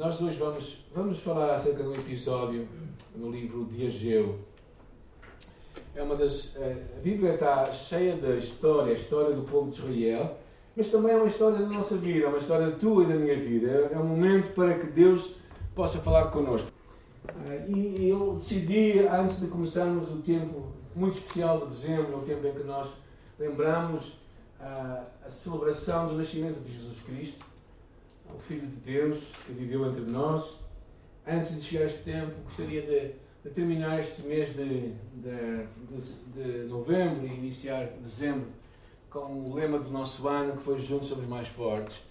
Nós hoje vamos, vamos falar acerca de um episódio no livro de Ageu. É uma das, eh, a Bíblia está cheia de história, a história do povo de Israel, mas também é uma história da nossa vida, é uma história tua e da minha vida. É, é um momento para que Deus possa falar connosco. Eh, e eu decidi, antes de começarmos o tempo muito especial de dezembro, o tempo em que nós lembramos a, eh, a celebração do nascimento de Jesus Cristo, o Filho de Deus que viveu entre nós. Antes de chegar este tempo, gostaria de, de terminar este mês de, de, de, novembro e iniciar dezembro com o lema do nosso ano, que foi Juntos Somos Mais Fortes.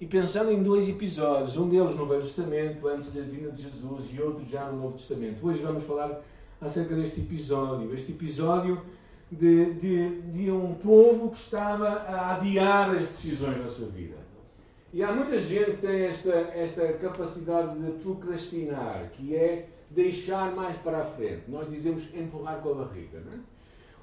E pensando em dois episódios, um deles no Velho Testamento, antes da vinda de Jesus, e outro já no Novo Testamento. Hoje vamos falar acerca deste episódio. Este episódio de, de, de um povo que estava a adiar as decisões da sua vida. E há muita gente que tem esta, esta capacidade de procrastinar, que é deixar mais para a frente. Nós dizemos empurrar com a barriga. Não é?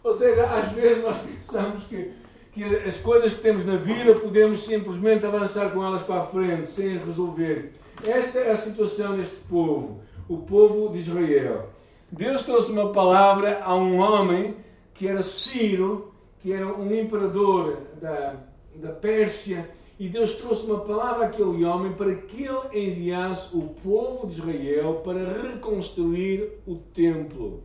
Ou seja, às vezes nós pensamos que, que as coisas que temos na vida podemos simplesmente avançar com elas para a frente, sem resolver. Esta é a situação deste povo, o povo de Israel. Deus trouxe uma palavra a um homem que era Ciro, que era um imperador da, da Pérsia e Deus trouxe uma palavra àquele homem para que ele enviasse o povo de Israel para reconstruir o templo.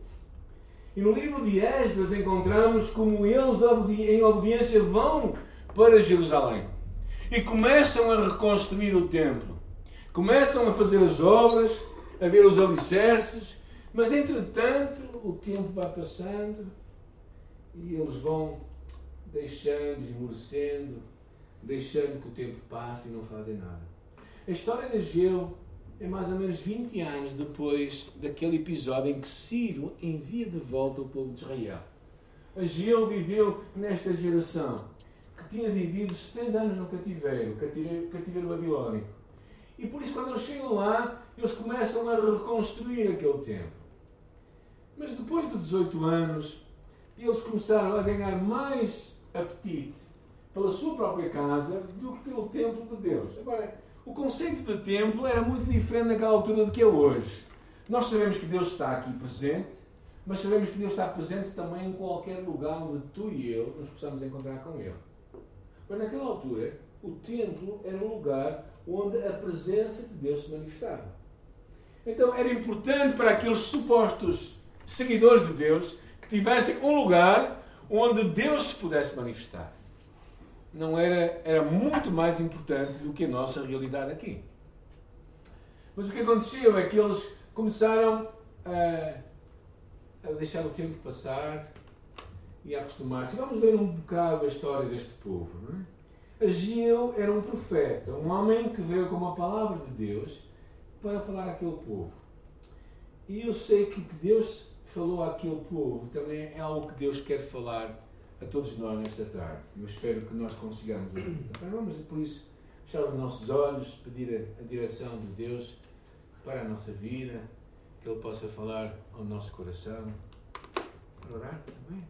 E no livro de Esdras encontramos como eles, em obediência, vão para Jerusalém e começam a reconstruir o templo. Começam a fazer as obras, a ver os alicerces, mas entretanto o tempo vai passando e eles vão deixando, esmorecendo, deixando que o tempo passe e não fazem nada. A história de Ageu é mais ou menos 20 anos depois daquele episódio em que Ciro envia de volta o povo de Israel. Ageu viveu nesta geração que tinha vivido 70 anos no cativeiro, cativeiro, cativeiro babilónico. E por isso, quando eles chegam lá, eles começam a reconstruir aquele tempo. Mas depois de 18 anos, eles começaram a ganhar mais apetite pela sua própria casa do que pelo templo de Deus. Agora, o conceito de templo era muito diferente naquela altura do que é hoje. Nós sabemos que Deus está aqui presente, mas sabemos que Deus está presente também em qualquer lugar onde tu e eu nos possamos encontrar com Ele. Mas naquela altura, o templo era um lugar onde a presença de Deus se manifestava. Então era importante para aqueles supostos seguidores de Deus que tivessem um lugar onde Deus se pudesse manifestar não era, era muito mais importante do que a nossa realidade aqui. Mas o que aconteceu é que eles começaram a, a deixar o tempo passar e a acostumar-se. Vamos ver um bocado a história deste povo. Não é? Era um profeta, um homem que veio com uma palavra de Deus para falar àquele povo. E eu sei que o que Deus falou àquele povo também é algo que Deus quer falar a todos nós nesta tarde. Eu espero que nós consigamos. Então, vamos, por isso, fechar os nossos olhos, pedir a, a direção de Deus para a nossa vida, que Ele possa falar ao nosso coração. Para orar também?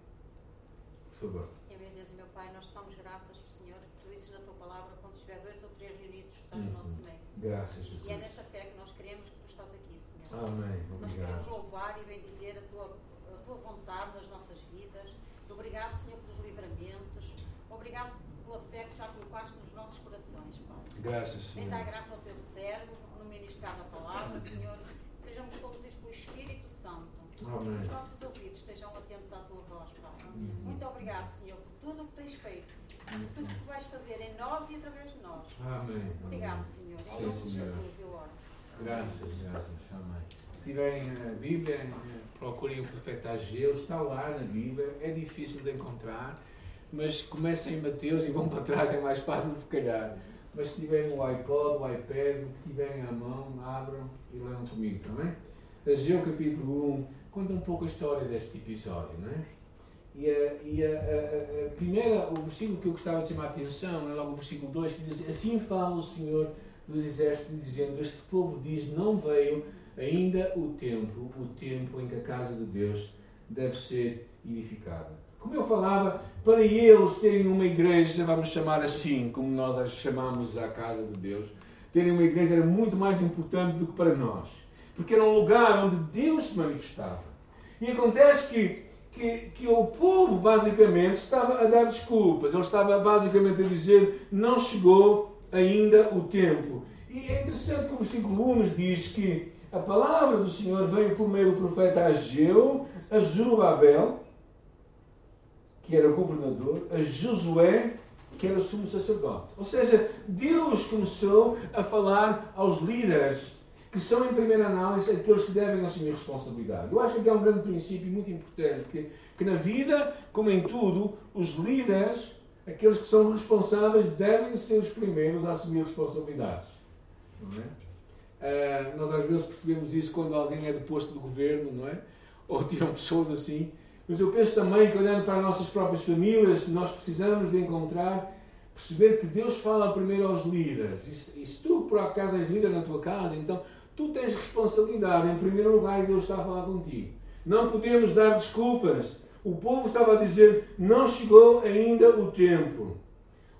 Por favor. Senhor meu Deus e meu Pai, nós damos graças ao Senhor que tu dizes na tua palavra quando estiver dois ou três reunidos estão no nosso meio. Graças, Jesus. E é nessa fé que nós queremos que tu estás aqui, Senhor. Amém. Obrigado. Nós queremos louvar e bendizer a tua, a tua vontade nas nossas vidas. Obrigado, Senhor. Obrigado pela fé que já colocaste nos nossos corações, Pai. Graças, Senhor. Vem dar graça ao teu servo no ministrar da palavra, Senhor. Sejamos conduzidos pelo Espírito Santo. Amém. Que os nossos ouvidos estejam atentos à tua voz, Pai. Uhum. Muito obrigado, Senhor, por tudo o que tens feito. Por tudo o que vais fazer em nós e através de nós. Amém. Obrigado, Senhor. Em nome de Jesus, eu oro. Graças, graças. Amém. Se tiverem a Bíblia, procurem o profeta Ageu, está lá na Bíblia, é difícil de encontrar, mas comecem em Mateus e vão para trás, é mais fácil se calhar. Mas se tiverem o iPod, o iPad, o que tiverem à mão, abram e leiam comigo, também. Tá Ageu capítulo 1 conta um pouco a história deste episódio, não é? E, a, e a, a, a, primeira, o versículo que eu gostava de chamar a atenção é logo o versículo 2 que diz assim: Assim fala o Senhor dos Exércitos, dizendo: Este povo diz, não veio ainda o tempo, o tempo em que a casa de Deus deve ser edificada. Como eu falava, para eles terem uma igreja, vamos chamar assim, como nós a chamamos a casa de Deus, terem uma igreja era muito mais importante do que para nós. Porque era um lugar onde Deus se manifestava. E acontece que, que, que o povo, basicamente, estava a dar desculpas. Ele estava, basicamente, a dizer: não chegou ainda o tempo. E é interessante que o versículo 1 nos diz que a palavra do Senhor veio por meio do profeta Ageu, a Zorobabel, que era governador, a Josué, que era sumo sacerdote. Ou seja, Deus começou a falar aos líderes, que são, em primeira análise, aqueles que devem assumir responsabilidade. Eu acho que é um grande princípio muito importante, que, que na vida, como em tudo, os líderes, aqueles que são responsáveis, devem ser os primeiros a assumir responsabilidades. Não é? Uh, nós às vezes percebemos isso quando alguém é deposto do governo, não é? Ou tiram pessoas assim. Mas eu penso também que olhando para as nossas próprias famílias, nós precisamos de encontrar, perceber que Deus fala primeiro aos líderes. E se, e se tu por acaso és líder na tua casa, então tu tens responsabilidade em primeiro lugar e Deus está a falar contigo. Não podemos dar desculpas. O povo estava a dizer, não chegou ainda o tempo.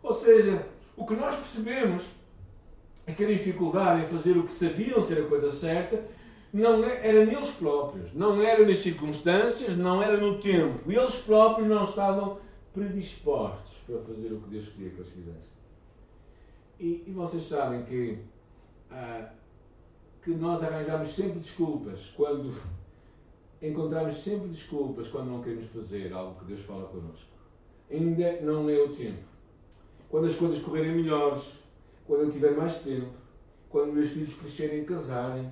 Ou seja, o que nós percebemos é que a dificuldade em fazer o que sabiam ser a coisa certa não é, era neles próprios, não era nas circunstâncias, não era no tempo. Eles próprios não estavam predispostos para fazer o que Deus queria que eles fizessem. E, e vocês sabem que, ah, que nós arranjamos sempre desculpas quando encontramos sempre desculpas quando não queremos fazer algo que Deus fala connosco. Ainda não é o tempo. Quando as coisas correrem melhores, quando eu tiver mais tempo, quando meus filhos crescerem e casarem,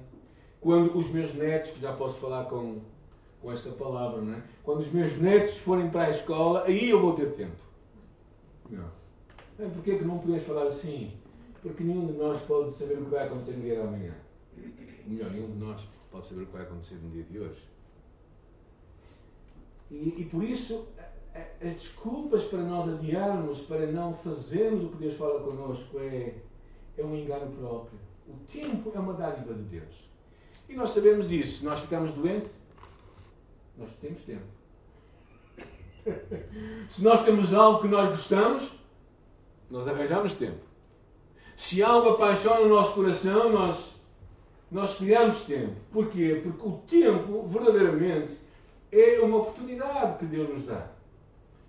quando os meus netos, que já posso falar com, com esta palavra, não é? quando os meus netos forem para a escola, aí eu vou ter tempo. Não. É, Porquê que não podemos falar assim? Porque nenhum de nós pode saber o que vai acontecer no dia de amanhã. Melhor, nenhum de nós pode saber o que vai acontecer no dia de hoje. E, e por isso, as desculpas para nós adiarmos, para não fazermos o que Deus fala connosco, é, é um engano próprio. O tempo é uma dádiva de Deus. E nós sabemos isso. Se nós ficamos doentes, nós temos tempo. Se nós temos algo que nós gostamos, nós arranjamos tempo. Se algo apaixona o nosso coração, nós, nós criamos tempo. Porquê? Porque o tempo, verdadeiramente, é uma oportunidade que Deus nos dá.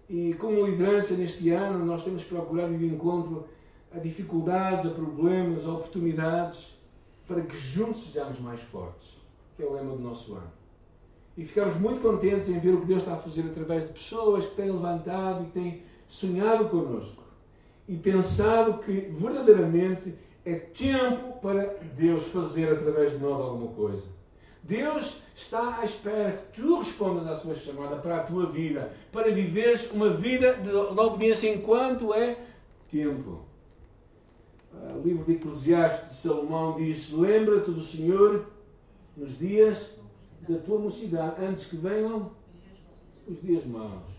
E como liderança neste ano, nós temos procurado ir de encontro a dificuldades, a problemas, a oportunidades para que juntos sejamos mais fortes, que é o lema do nosso ano. E ficamos muito contentes em ver o que Deus está a fazer através de pessoas que têm levantado e têm sonhado connosco e pensado que verdadeiramente é tempo para Deus fazer através de nós alguma coisa. Deus está à espera que tu respondas à sua chamada para a tua vida, para viveres uma vida de obediência enquanto é tempo. Ah, o livro de Eclesiastes de Salomão diz: Lembra-te do Senhor nos dias da tua mocidade, antes que venham os dias maus.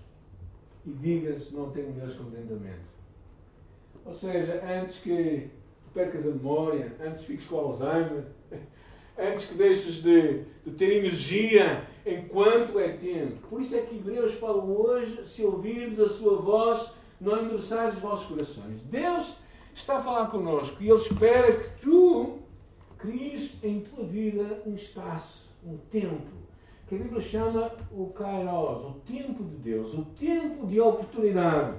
E digas: Não tenho meus contentamento. Ou seja, antes que percas a memória, antes que fiques com Alzheimer, antes que deixes de, de ter energia enquanto é tempo. Por isso é que Hebreus fala hoje: se ouvires a sua voz, não endurçares os vossos corações. Deus está a falar connosco e Ele espera que tu cries em tua vida um espaço, um tempo, que a Bíblia chama o Kairos, o tempo de Deus, o tempo de oportunidade.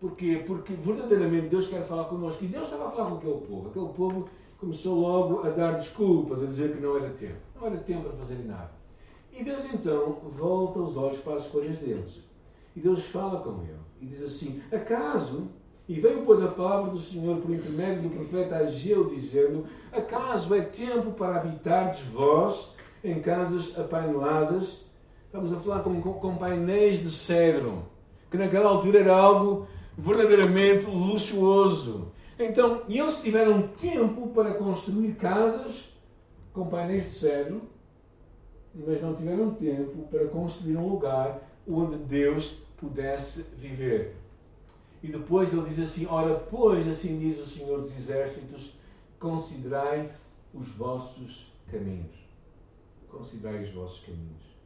Porquê? Porque verdadeiramente Deus quer falar connosco. E Deus estava a falar com aquele povo. Aquele povo começou logo a dar desculpas, a dizer que não era tempo. Não era tempo para fazerem nada. E Deus então volta os olhos para as escolhas deles. E Deus fala com ele. E diz assim: Acaso e veio, pois, a palavra do Senhor por intermédio do profeta Ageu, dizendo: Acaso é tempo para habitardes vós em casas apaineladas? Estamos a falar com, com painéis de cedro, que naquela altura era algo verdadeiramente luxuoso. Então, eles tiveram tempo para construir casas com painéis de cedro, mas não tiveram tempo para construir um lugar onde Deus pudesse viver. E depois ele diz assim: Ora, pois, assim diz o Senhor dos Exércitos, considerai os vossos caminhos. Considerai os vossos caminhos.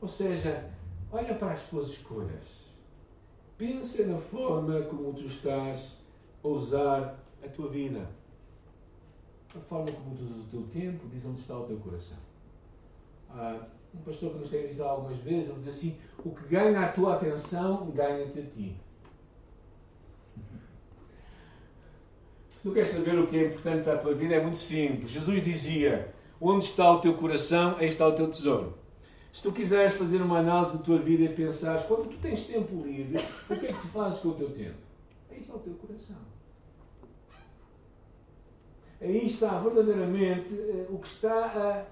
Ou seja, olha para as tuas escolhas. Pensa na forma como tu estás a usar a tua vida. A forma como usas o teu tempo diz onde está o teu coração. Há um pastor que nos tem avisado algumas vezes, ele diz assim: o que ganha a tua atenção, ganha-te a ti. Tu queres saber o que é importante para a tua vida, é muito simples. Jesus dizia: onde está o teu coração, aí está o teu tesouro. Se tu quiseres fazer uma análise da tua vida e pensares, quando tu tens tempo livre, o que é que tu fazes com o teu tempo? Aí está o teu coração. Aí está verdadeiramente uh, o que está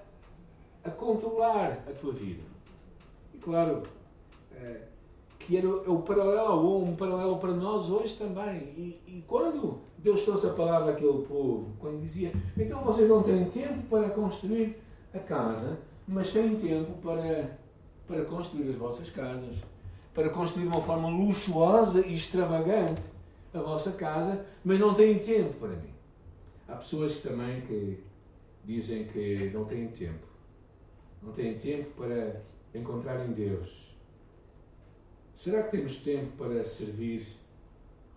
a, a, controlar a tua vida. E claro, uh, que era o, o paralelo, ou um paralelo para nós hoje também. E, e quando Deus trouxe a palavra àquele povo, quando dizia, então vocês não têm tempo para construir a casa, mas têm tempo para, para construir as vossas casas, para construir de uma forma luxuosa e extravagante a vossa casa, mas não têm tempo para mim. Há pessoas também que dizem que não têm tempo. Não têm tempo para encontrar em Deus. Será que temos tempo para servir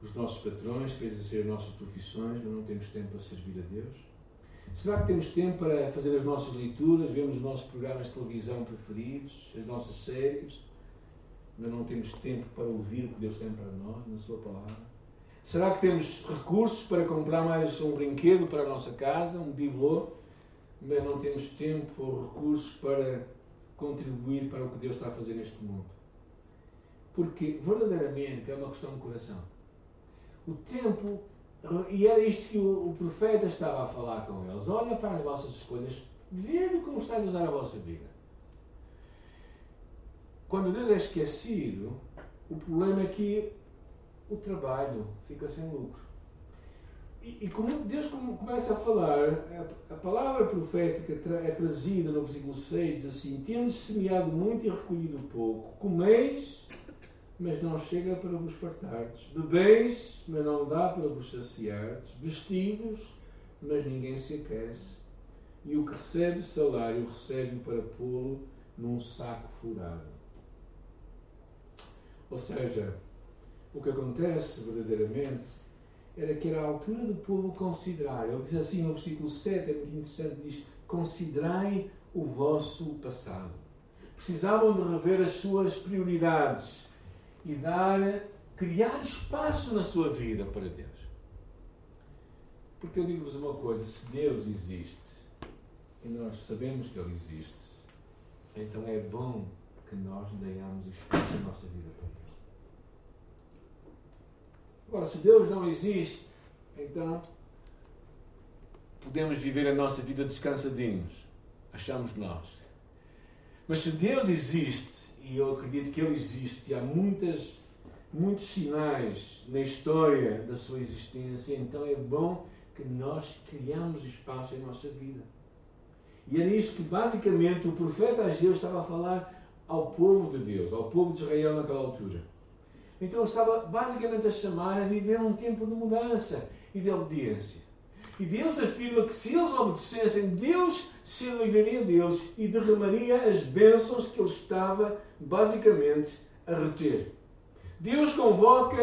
os nossos patrões, para exercer as nossas profissões, mas não temos tempo para servir a Deus? Será que temos tempo para fazer as nossas leituras, vemos os nossos programas de televisão preferidos, as nossas séries, mas não temos tempo para ouvir o que Deus tem para nós na Sua palavra? Será que temos recursos para comprar mais um brinquedo para a nossa casa, um bibelô, mas não temos tempo ou recursos para contribuir para o que Deus está a fazer neste mundo? Porque verdadeiramente é uma questão de coração. O tempo e era isto que o, o, profeta estava a falar com eles. Olha para as vossas escolhas, vede como está a usar a vossa vida. Quando Deus é esquecido, o problema é que o trabalho fica sem lucro. E, e como Deus começa a falar, a, a palavra profética é trazida no versículo 6, assim: Tendo semeado muito e recolhido pouco, comeis mas não chega para vos fartardes. Bebeis, mas não dá para vos saciardes. Vestidos, mas ninguém se aquece. E o que recebe salário, recebe para pô-lo num saco furado. Ou seja, o que acontece verdadeiramente era que era a altura do povo considerar. Ele diz assim no versículo 7, é muito interessante, diz: Considerai o vosso passado. Precisavam de rever as suas prioridades e dar, criar espaço na sua vida para Deus. Porque eu digo-vos uma coisa: se Deus existe, e nós sabemos que Ele existe, então é bom que nós tenhamos espaço na nossa vida para Deus. Agora, se Deus não existe, então podemos viver a nossa vida descansadinhos, achamos nós. Mas se Deus existe, e eu acredito que ele existe. E há muitas, muitos sinais na história da sua existência, então é bom que nós criamos espaço em nossa vida. E é nisso que basicamente o profeta Ageu estava a falar ao povo de Deus, ao povo de Israel naquela altura. Então estava basicamente a chamar a viver um tempo de mudança e de obediência. E Deus afirma que se eles obedecessem, Deus se alegraria deles e derramaria as bênçãos que ele estava basicamente a reter. Deus convoca,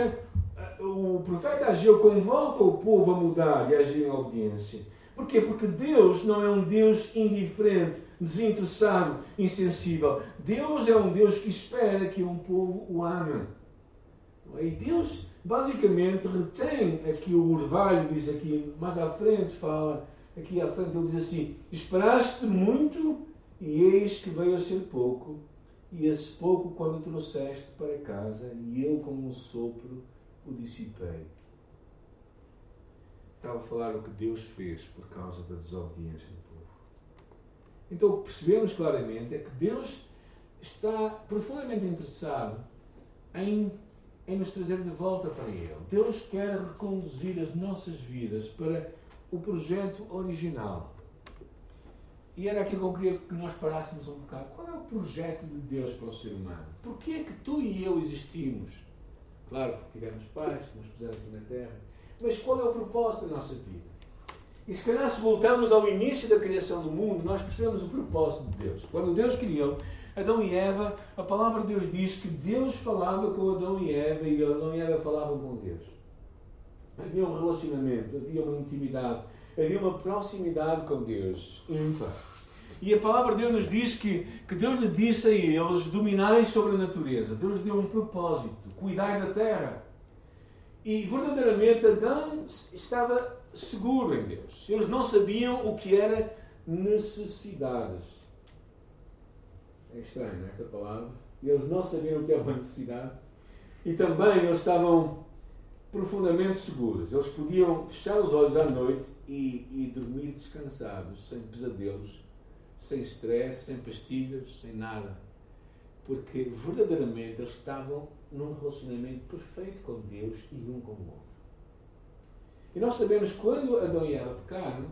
eh, o profeta Ageu convoca o povo a mudar e a agir em obediência. Porquê? Porque Deus não é um Deus indiferente, desinteressado, insensível. Deus é um Deus que espera que um povo o ame. E Deus basicamente retém aqui o orvalho, diz aqui, mais à frente fala, aqui à frente ele diz assim: Esperaste muito e eis que veio a ser pouco, e esse pouco quando trouxeste para casa, e eu como um sopro o dissipei. Estava a falar o que Deus fez por causa da desobediência do povo. Então o que percebemos claramente é que Deus está profundamente interessado em em nos trazer de volta para Ele. Deus quer reconduzir as nossas vidas para o projeto original. E era aquilo que eu queria que nós parássemos um bocado. Qual é o projeto de Deus para o ser humano? Porquê é que tu e eu existimos? Claro, porque tivemos pais que nos puseram aqui na Terra. Mas qual é o propósito da nossa vida? E se calhar se voltarmos ao início da criação do mundo, nós percebemos o propósito de Deus. Quando Deus criou, Adão e Eva, a palavra de Deus diz que Deus falava com Adão e Eva e Adão e Eva falavam com Deus. Havia um relacionamento, havia uma intimidade, havia uma proximidade com Deus. E a palavra de Deus nos diz que, que Deus lhe disse a eles dominarem sobre a natureza. Deus deu um propósito, cuidar da terra. E verdadeiramente Adão estava seguro em Deus. Eles não sabiam o que era necessidades. É estranho esta palavra. Eles não sabiam o que era uma necessidade. E também eles estavam profundamente seguros. Eles podiam fechar os olhos à noite e, e dormir descansados, sem pesadelos, sem stress, sem pastilhas, sem nada. Porque verdadeiramente eles estavam num relacionamento perfeito com Deus e um com o outro. E nós sabemos quando Adão e Eva pecaram,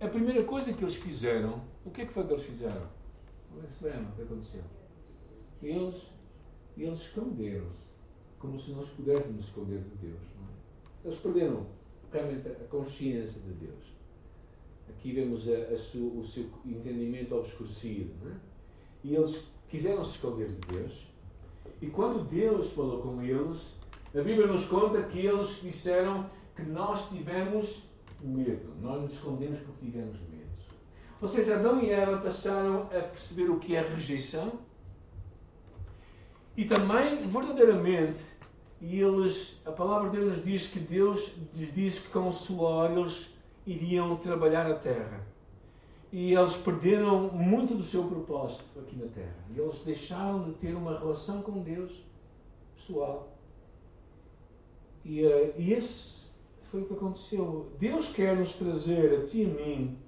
a primeira coisa que eles fizeram, o que é que foi que eles fizeram? Se lembra o que aconteceu? Eles, eles esconderam-se, como se nós pudéssemos esconder de Deus. É? Eles perderam realmente a consciência de Deus. Aqui vemos a, a su, o seu entendimento obscurecido. É? E eles quiseram se esconder de Deus. E quando Deus falou com eles, a Bíblia nos conta que eles disseram que nós tivemos medo. Nós nos escondemos porque tivemos medo. Ou seja, Adão e Eva passaram a perceber o que é rejeição e também, verdadeiramente, e eles, a palavra de Deus nos diz que Deus lhes disse que com o suor eles iriam trabalhar a terra. E eles perderam muito do seu propósito aqui na terra. E eles deixaram de ter uma relação com Deus pessoal. E, uh, e esse foi o que aconteceu. Deus quer nos trazer a ti e a mim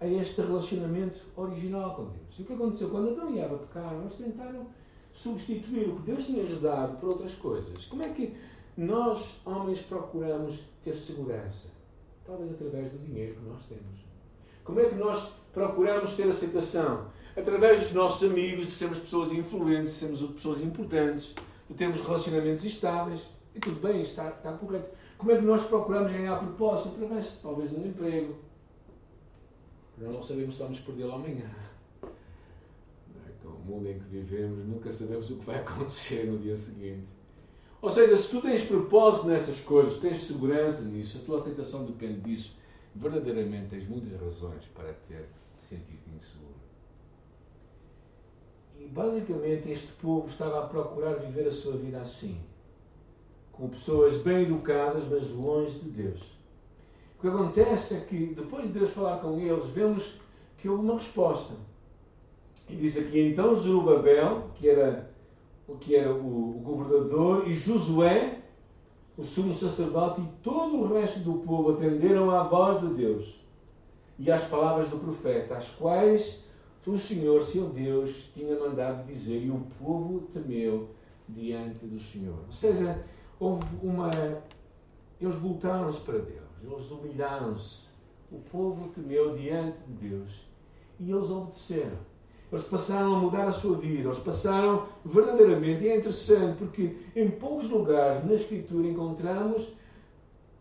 a este relacionamento original com Deus. E o que aconteceu? Quando Adão e Eva pecaram, eles tentaram substituir o que Deus tinha dado por outras coisas. Como é que nós, homens, procuramos ter segurança? Talvez através do dinheiro que nós temos. Como é que nós procuramos ter aceitação? Através dos nossos amigos, de sermos pessoas influentes, de sermos pessoas importantes, de termos relacionamentos estáveis. E tudo bem, está, está correto. Como é que nós procuramos ganhar propósito? Através, talvez, um emprego. Nós não sabemos se vamos perdê-lo amanhã. É? Com o mundo em que vivemos, nunca sabemos o que vai acontecer no dia seguinte. Ou seja, se tu tens propósito nessas coisas, tens segurança nisso, a tua aceitação depende disso, verdadeiramente tens muitas razões para ter sentido inseguro. E basicamente este povo estava a procurar viver a sua vida assim, com pessoas bem educadas, mas longe de Deus. O que acontece é que depois de Deus falar com eles, vemos que houve uma resposta. E diz aqui então Zerubabel, que era o que era o, o governador, e Josué, o sumo sacerdote, e todo o resto do povo atenderam à voz de Deus e às palavras do profeta, as quais o Senhor, seu Deus, tinha mandado dizer, e o povo temeu diante do Senhor. Ou seja, houve uma. Eles voltaram-se para Deus, eles humilharam-se. O povo temeu diante de Deus e eles obedeceram. Eles passaram a mudar a sua vida, eles passaram verdadeiramente, e é interessante porque em poucos lugares na Escritura encontramos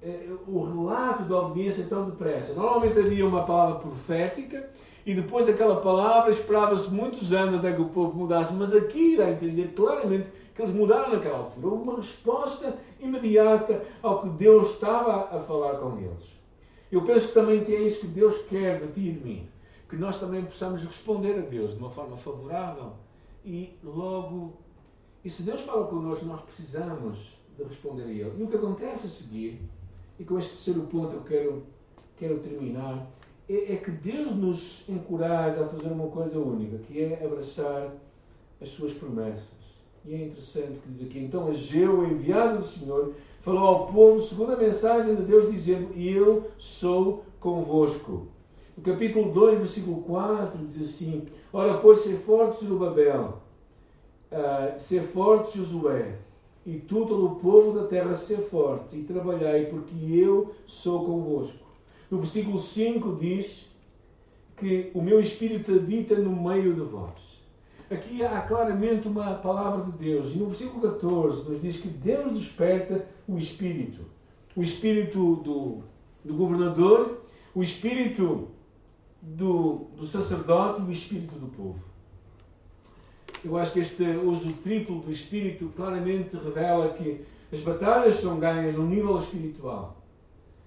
eh, o relato da obediência tão depressa. Normalmente havia uma palavra profética e depois aquela palavra esperava-se muitos anos até que o povo mudasse, mas aqui a entender claramente que eles mudaram naquela altura. Houve uma resposta imediata ao que Deus estava a falar com eles. Eu penso também que é isso que Deus quer de ti e de mim que nós também possamos responder a Deus de uma forma favorável e logo. E se Deus fala connosco, nós precisamos de responder a Ele. E o que acontece a seguir, e com este terceiro ponto eu quero, quero terminar, é, é que Deus nos encoraja a fazer uma coisa única, que é abraçar as suas promessas. E é interessante que diz aqui, então Ageu, o enviado do Senhor, falou ao povo segundo a mensagem de Deus, dizendo, eu sou convosco. No capítulo 2, versículo 4, diz assim: Ora, pois, ser forte, Zerubabel, uh, ser forte, Josué, e tu, todo o povo da terra, ser forte, e trabalhai, porque eu sou convosco. No versículo 5 diz que o meu espírito habita no meio de vós. Aqui há claramente uma palavra de Deus. E no versículo 14 nos diz que Deus desperta o espírito. O espírito do, do governador, o espírito do, do sacerdote e o espírito do povo. Eu acho que este uso triplo do espírito claramente revela que As batalhas são ganhas no nível espiritual.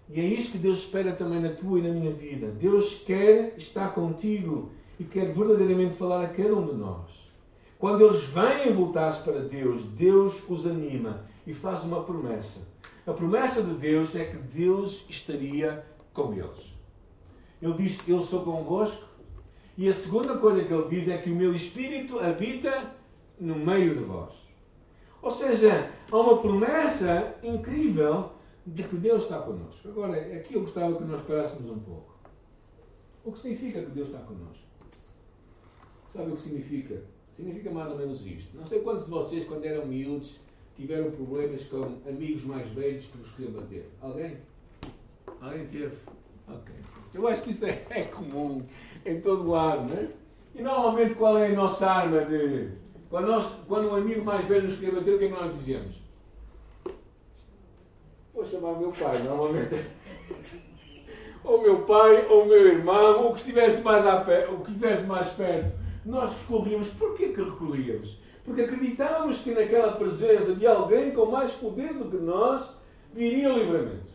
E é isso que Deus espera também na tua e na minha vida. Deus quer estar contigo e quer verdadeiramente falar a cada um de nós. Quando eles vêm voltar-se para Deus, Deus os anima e faz uma promessa. A promessa de Deus é que Deus estaria com eles. Ele diz: Eu sou convosco. E a segunda coisa que ele diz é que o meu espírito habita no meio de vós. Ou seja, há uma promessa incrível de que Deus está connosco. Agora, aqui eu gostava que nós parássemos um pouco. O que significa que Deus está connosco? Sabe o que significa? Significa mais ou menos isto. Não sei quantos de vocês, quando eram miúdos, tiveram problemas com amigos mais velhos que vos queriam bater. Alguém? Alguém teve? Ok. Eu acho que isso é, é comum em todo lado, não é? E normalmente qual é a nossa arma de. Quando, nós, quando um amigo mais velho nos quer bater, o que é que nós dizemos? Vou chamar o meu pai, normalmente. ou meu pai, ou meu irmão, ou que estivesse mais, a pé, ou que estivesse mais perto. Nós recorríamos. Porquê que recorríamos? Porque acreditávamos que naquela presença de alguém com mais poder do que nós viria o livramento.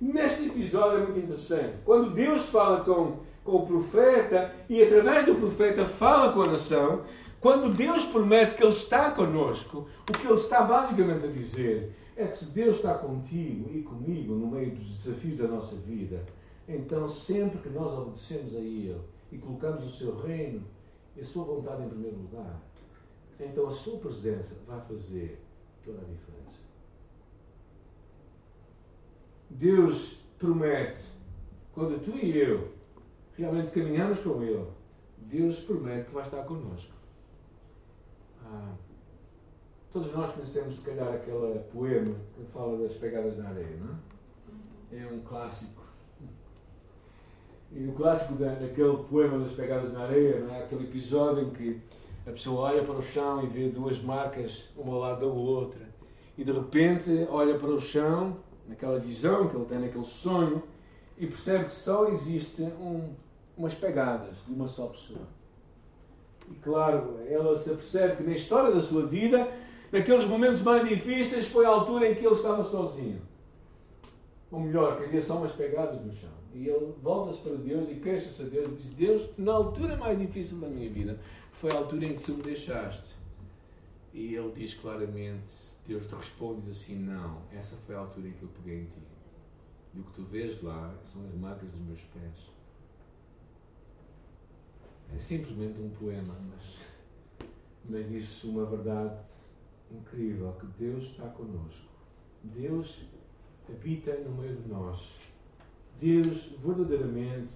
Neste episódio é muito interessante. Quando Deus fala com, com o profeta e através do profeta fala com a nação, quando Deus promete que Ele está conosco, o que Ele está basicamente a dizer é que se Deus está contigo e comigo no meio dos desafios da nossa vida, então sempre que nós obedecemos a Ele e colocamos o seu reino e a sua vontade em primeiro lugar, então a sua presença vai fazer toda a diferença. Deus promete, quando tu e eu realmente caminhamos com Ele, Deus promete que vai estar connosco. Ah, todos nós conhecemos, se calhar, aquele poema que fala das pegadas na areia, não é? É um clássico. E o clássico da, daquele poema das pegadas na areia, não é? aquele episódio em que a pessoa olha para o chão e vê duas marcas, uma ao lado da outra, e de repente olha para o chão naquela visão que ele tem, naquele sonho, e percebe que só existe um, umas pegadas de uma só pessoa. E claro, ela se percebe que na história da sua vida, naqueles momentos mais difíceis, foi a altura em que ele estava sozinho. Ou melhor, que havia só umas pegadas no chão. E ele volta-se para Deus e queixa-se a Deus e diz: Deus, na altura mais difícil da minha vida, foi a altura em que tu me deixaste. E ele diz claramente: Deus te responde assim: Não, essa foi a altura em que eu peguei em ti. E o que tu vês lá são as marcas dos meus pés. É simplesmente um poema, mas, mas diz uma verdade incrível: que Deus está conosco. Deus habita no meio de nós. Deus verdadeiramente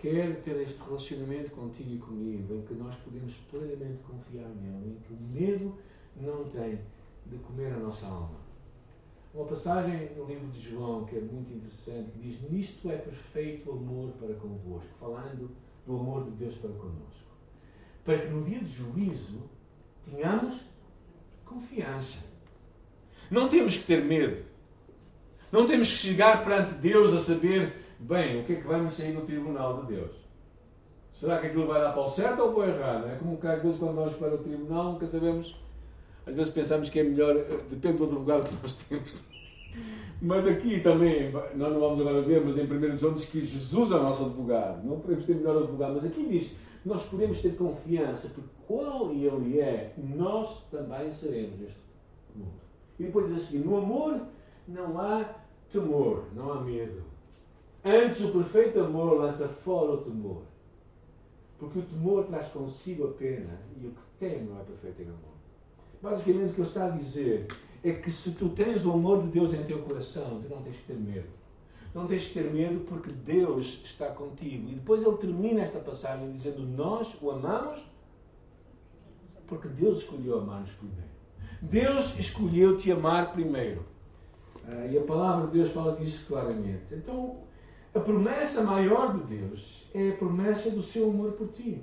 quer ter este relacionamento contigo e comigo, em que nós podemos plenamente confiar nele, em que o medo não tem de comer a nossa alma. Uma passagem no livro de João que é muito interessante, que diz: Nisto é perfeito o amor para convosco, falando do amor de Deus para connosco. Para que no dia de juízo tenhamos confiança. Não temos que ter medo. Não temos que chegar perante Deus a saber, bem, o que é que vai me sair no tribunal de Deus. Será que aquilo vai dar para o certo ou para o errado? É como que às vezes quando vamos para o tribunal nunca sabemos às vezes pensamos que é melhor, eh, depende do advogado que nós temos. Mas aqui também, nós não vamos agora ver, mas em 1 João diz que Jesus é o nosso advogado. Não podemos ter melhor advogado, mas aqui diz nós podemos ter confiança, porque qual Ele é, nós também seremos neste mundo. E depois diz assim: no amor não há temor, não há medo. Antes, o perfeito amor lança fora o temor. Porque o temor traz consigo a pena e o que teme não é perfeito em amor. Basicamente, o que ele está a dizer é que se tu tens o amor de Deus em teu coração, tu não tens que ter medo. Não tens que ter medo porque Deus está contigo. E depois ele termina esta passagem dizendo: Nós o amamos porque Deus escolheu amar-nos primeiro. Deus escolheu te amar primeiro. Ah, e a palavra de Deus fala disso claramente. Então, a promessa maior de Deus é a promessa do seu amor por ti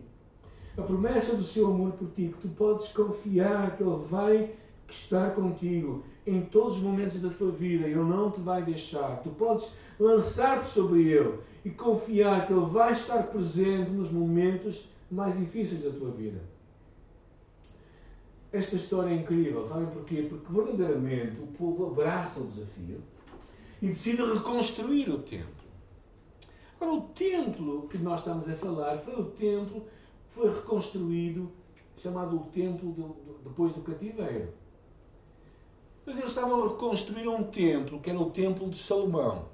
a promessa do seu amor por ti, que tu podes confiar que Ele vai estar contigo em todos os momentos da tua vida, Ele não te vai deixar. Tu podes lançar-te sobre Ele e confiar que Ele vai estar presente nos momentos mais difíceis da tua vida. Esta história é incrível. Sabem porquê? Porque verdadeiramente o povo abraça o desafio e decide reconstruir o templo. Agora, o templo que nós estamos a falar foi o templo que foi reconstruído, chamado o templo do, do, depois do cativeiro. Mas eles estavam a reconstruir um templo, que era o templo de Salomão.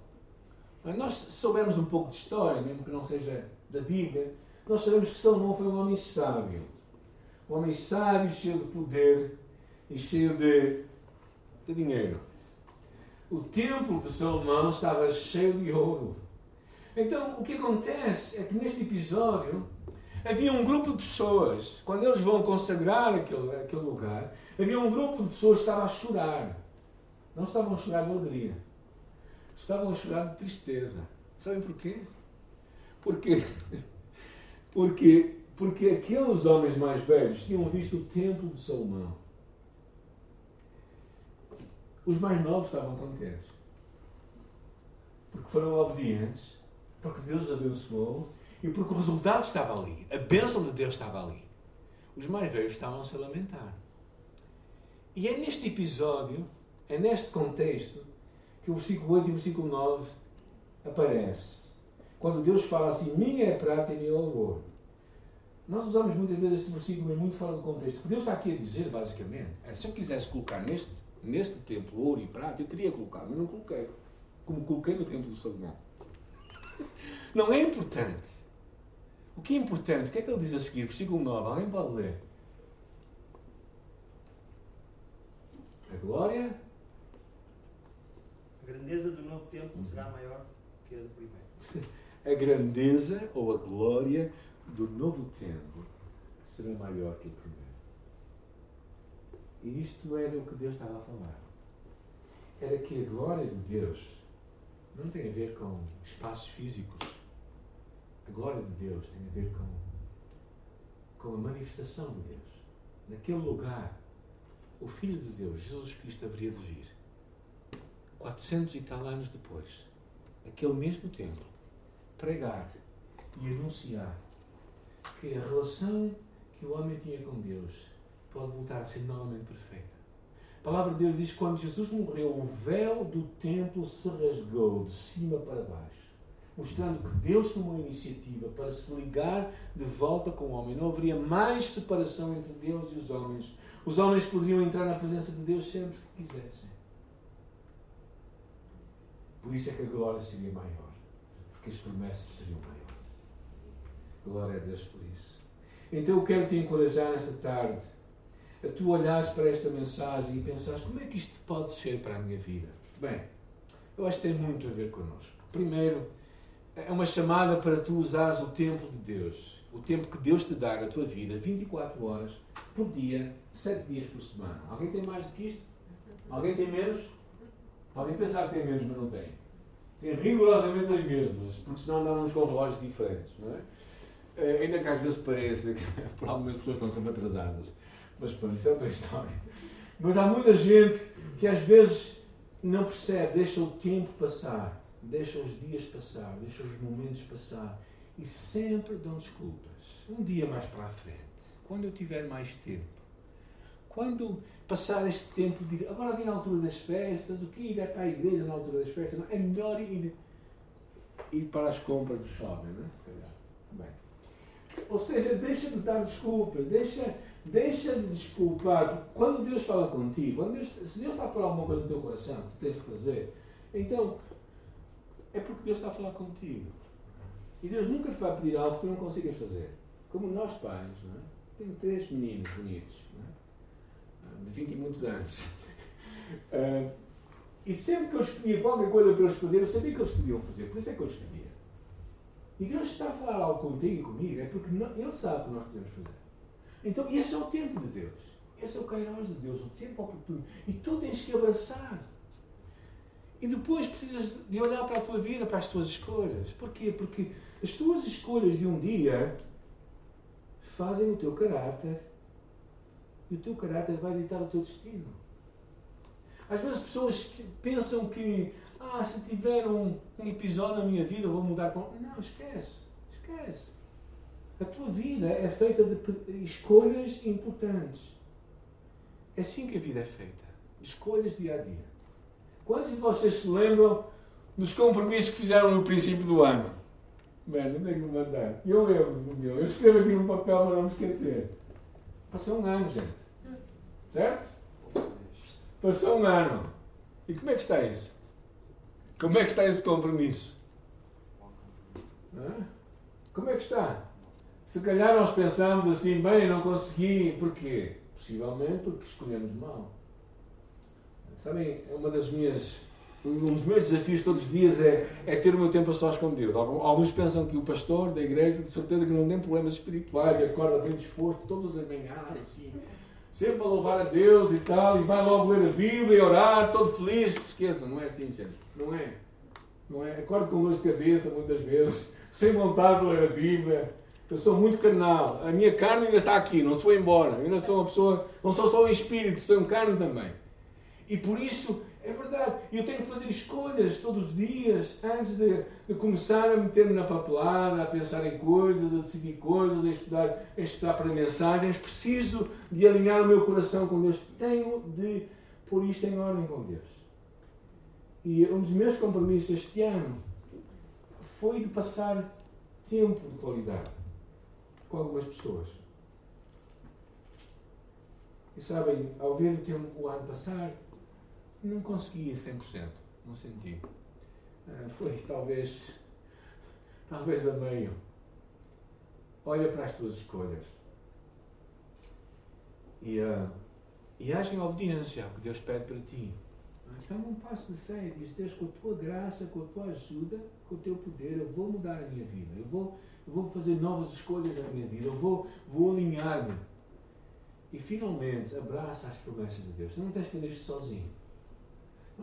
Nós soubermos um pouco de história, mesmo que não seja da Bíblia, nós sabemos que Salomão foi um homem sábio. Homem sábio, cheio de poder e cheio de, de dinheiro. O templo de Salomão estava cheio de ouro. Então, o que acontece é que neste episódio havia um grupo de pessoas, quando eles vão consagrar aquele, aquele lugar, havia um grupo de pessoas que estava a chorar. Não estavam a chorar de alegria. Estavam a chorar de tristeza. Sabem porquê? Porque, porque, porque aqueles homens mais velhos tinham visto o templo de Salomão. Os mais novos estavam contentes. Porque foram obedientes, porque Deus os abençoou e porque o resultado estava ali. A bênção de Deus estava ali. Os mais velhos estavam -se a lamentar. E é neste episódio, é neste contexto, que o versículo 8 e o versículo 9 aparece. Quando Deus fala assim, minha é prata e meu é ouro. Nós usamos muitas vezes este versículo muito fora do contexto. O que Deus está aqui a dizer, basicamente, é se eu quisesse colocar neste, neste templo ouro e prata, eu queria colocar, mas não coloquei. Como coloquei no templo do Salomão. Não é importante. O que é importante, o que é que ele diz a seguir? Versículo 9, alguém pode ler? A glória. A grandeza do novo templo será maior que a do primeiro. a grandeza ou a glória do novo templo será maior que o primeiro. E isto era o que Deus estava a falar. Era que a glória de Deus não tem a ver com espaços físicos. A glória de Deus tem a ver com, com a manifestação de Deus. Naquele lugar o Filho de Deus, Jesus Cristo, haveria de vir. 400 e tal anos depois, aquele mesmo templo, pregar e anunciar que a relação que o homem tinha com Deus pode voltar a ser novamente perfeita. A palavra de Deus diz que quando Jesus morreu, o véu do templo se rasgou de cima para baixo, mostrando que Deus tomou a iniciativa para se ligar de volta com o homem. Não haveria mais separação entre Deus e os homens, os homens poderiam entrar na presença de Deus sempre que quisessem. Por isso é que a glória seria maior. Porque as promessas seriam maiores. Glória a Deus por isso. Então eu quero te encorajar nesta tarde a tu olhares para esta mensagem e pensares como é que isto pode ser para a minha vida. Bem, eu acho que tem muito a ver connosco. Primeiro, é uma chamada para tu usares o tempo de Deus o tempo que Deus te dá na tua vida, 24 horas por dia, 7 dias por semana. Alguém tem mais do que isto? Alguém tem menos? Podem pensar que tem menos, mas não tem. Tem rigorosamente as mesmas, porque senão andávamos com relógios diferentes, não é? Uh, ainda que às vezes pareça que por algumas pessoas estão sempre atrasadas. Mas pronto, isso é outra história. Mas há muita gente que às vezes não percebe, deixa o tempo passar, deixa os dias passar, deixa os momentos passar e sempre dão desculpas. Um dia mais para a frente, quando eu tiver mais tempo, quando passar este tempo de. Agora vem a altura das festas, o que ir para a igreja na altura das festas? Não, é melhor ir, ir para as compras do shopping, não é? Bem. Ou seja, deixa de dar desculpas, deixa, deixa de desculpar. Quando Deus fala contigo, quando Deus, se Deus está a pôr alguma coisa no teu coração que tens que fazer, então é porque Deus está a falar contigo. E Deus nunca te vai pedir algo que tu não consigas fazer. Como nós pais, não é? Tenho três meninos bonitos, é? Ah, de 20 e muitos anos. Uh, e sempre que eu escolhia qualquer coisa para eles fazer, eu sabia que eles podiam fazer, por isso é que eu lhes pedia. E Deus está a falar algo contigo e comigo, é porque não, Ele sabe o que nós podemos fazer. Então, esse é o tempo de Deus. Esse é o Kairos de Deus, o tempo oportuno. E tu tens que abraçar. E depois precisas de olhar para a tua vida, para as tuas escolhas. Porquê? Porque as tuas escolhas de um dia fazem o teu caráter e o teu caráter vai ditar o teu destino. Às vezes pessoas pensam que, ah, se tiver um, um episódio na minha vida eu vou mudar com. Não, esquece. Esquece. A tua vida é feita de escolhas importantes. É assim que a vida é feita. Escolhas dia a dia. Quantos de vocês se lembram dos compromissos que fizeram no princípio do ano? Mano, onde é que me mandar? Eu lembro do meu. Eu escrevo aqui no papel para não me esquecer. Passou um ano, gente. Certo? Passou um ano. E como é que está isso? Como é que está esse compromisso? Como é que está? Se calhar nós pensamos assim, bem, não consegui, porquê? Possivelmente porque escolhemos mal. Sabem, é uma das minhas. Um dos meus desafios todos os dias é, é ter o meu tempo a sós com Deus. Alguns pensam que o pastor da igreja, de certeza que não tem problemas espirituais, acorda bem disposto todas as manhãs, sempre a louvar a Deus e tal, e vai logo ler a Bíblia e orar, todo feliz. Esqueçam, não é assim, gente. Não é. Não é. Acordo com dor de cabeça muitas vezes, sem vontade de ler a Bíblia. Eu sou muito carnal. A minha carne ainda está aqui, não se foi embora. Eu ainda sou uma pessoa, não sou só um espírito, sou um carne também. E por isso, é verdade, eu tenho que fazer escolhas todos os dias antes de, de começar a meter-me na papelada, a pensar em coisas, a decidir coisas, a estudar, a estudar para mensagens. Preciso de alinhar o meu coração com Deus. Tenho de pôr isto em ordem com Deus. E um dos meus compromissos este ano foi de passar tempo de qualidade com algumas pessoas. E sabem, ao ver o tempo o ano passar, não consegui 100%, não senti. Uh, foi talvez, talvez a meio. Olha para as tuas escolhas. E, uh, e age em obediência ao que Deus pede para ti. Então um passo de fé e diz, Deus, com a tua graça, com a tua ajuda, com o teu poder, eu vou mudar a minha vida. Eu vou, eu vou fazer novas escolhas na minha vida. Eu vou, vou alinhar-me. E finalmente abraça as promessas de Deus. Tu não tens que fazer isto sozinho.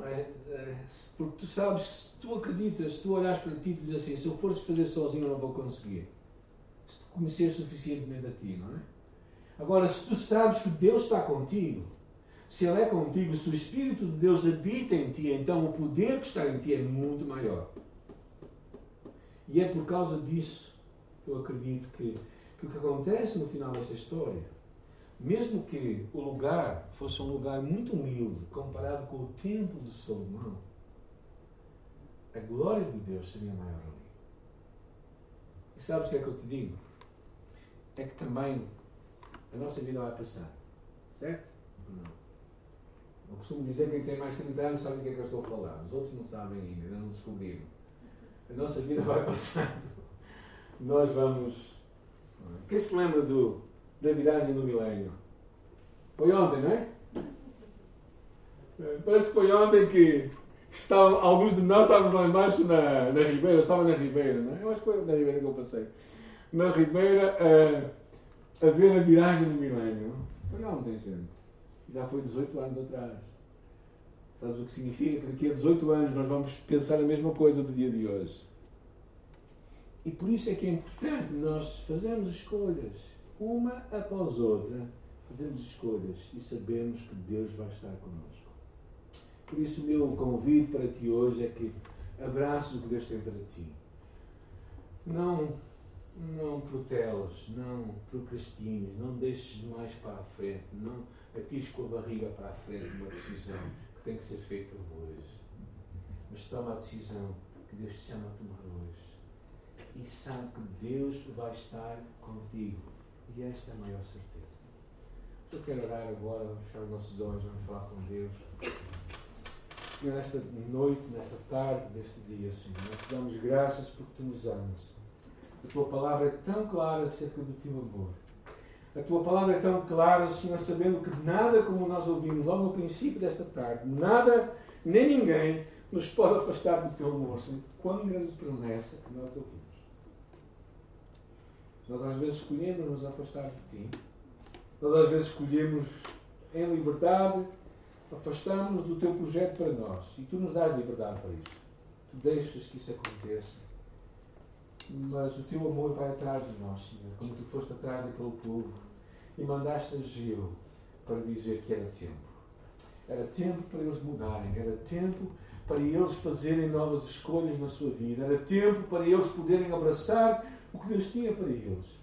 É? é? Porque tu sabes, se tu acreditas, se tu olhas para ti e dizes assim, se eu fores fazer sozinho eu não vou conseguir. Se tu conheceres suficientemente a ti, não é? Agora, se tu sabes que Deus está contigo, se Ele é contigo, se o Espírito de Deus habita em ti, então o poder que está em ti é muito maior. E é por causa disso que eu acredito que, que o que acontece no final desta história mesmo que o lugar fosse um lugar muito humilde comparado com o templo de Salomão, a glória de Deus seria maior ali. E sabes o que é que eu te digo? É que também a nossa vida vai passar. Certo? Não. Eu costumo dizer que quem tem mais de 30 anos sabe o que é que eu estou a falar. Os outros não sabem ainda, ainda não descobriram. A nossa vida vai passando. Nós vamos. Quem se lembra do da viragem do milénio. Foi ontem, não é? Parece que foi ontem que estavam, alguns de nós estávamos lá embaixo na, na Ribeira, eu estava na Ribeira, não é? Eu acho que foi na Ribeira que eu passei. Na Ribeira a, a ver a viragem do milénio. Foi ontem, gente. Já foi 18 anos atrás. Sabes o que significa? Que daqui a 18 anos nós vamos pensar a mesma coisa do dia de hoje. E por isso é que é importante nós fazermos escolhas uma após outra, fazemos escolhas e sabemos que Deus vai estar connosco. Por isso, o meu convite para ti hoje é que abraçes o que Deus tem para ti. Não, não protelas, não procrastines, não deixes mais para a frente, não atires com a barriga para a frente uma decisão que tem que ser feita hoje. Mas toma a decisão que Deus te chama a tomar hoje. E sabe que Deus vai estar contigo e esta é a maior certeza. Eu quero orar agora, vamos fechar os nossos olhos, vamos falar com Deus. Senhor, nesta noite, nesta tarde deste dia, Senhor, nós te damos graças porque tu nos amas. A tua palavra é tão clara acerca do teu amor. A tua palavra é tão clara, Senhor, sabendo que nada como nós ouvimos logo no princípio desta tarde, nada, nem ninguém, nos pode afastar do teu amor. Senhor, quão grande promessa que nós ouvimos. Nós às vezes escolhemos nos afastar de ti. Nós às vezes escolhemos em liberdade, afastamos do teu projeto para nós. E tu nos dás liberdade para isso. Tu deixas que isso aconteça. Mas o teu amor vai atrás de nós, Senhor, como tu foste atrás daquele povo e mandaste a Gil para dizer que era tempo. Era tempo para eles mudarem, era tempo para eles fazerem novas escolhas na sua vida, era tempo para eles poderem abraçar o que Deus tinha para eles.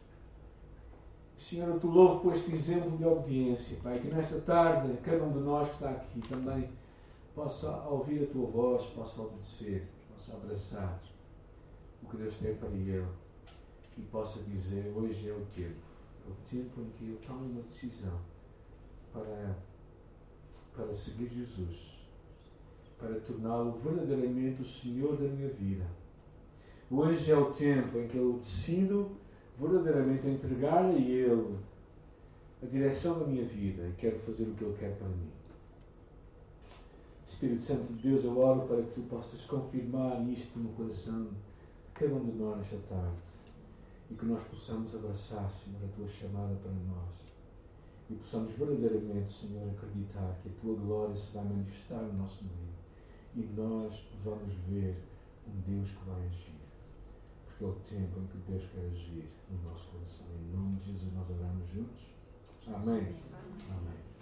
Senhor, eu te louvo por este exemplo de obediência, Pai, que nesta tarde cada um de nós que está aqui também possa ouvir a tua voz, possa obedecer, possa abraçar o que Deus tem para ele e possa dizer: Hoje é o tempo, o tempo em que eu tomo uma decisão para, para seguir Jesus, para torná-lo verdadeiramente o Senhor da minha vida. Hoje é o tempo em que eu decido verdadeiramente entregar a Ele a direção da minha vida e quero fazer o que Ele quer para mim. Espírito Santo de Deus, eu oro para que tu possas confirmar isto no coração de cada um de nós nesta tarde e que nós possamos abraçar, Senhor, a tua chamada para nós e possamos verdadeiramente, Senhor, acreditar que a tua glória se vai manifestar no nosso meio e nós vamos ver um Deus que vai agir. Porque é o tempo em que Deus quer agir no nosso coração. Em nome de Jesus nós oramos juntos. Amém. Amém.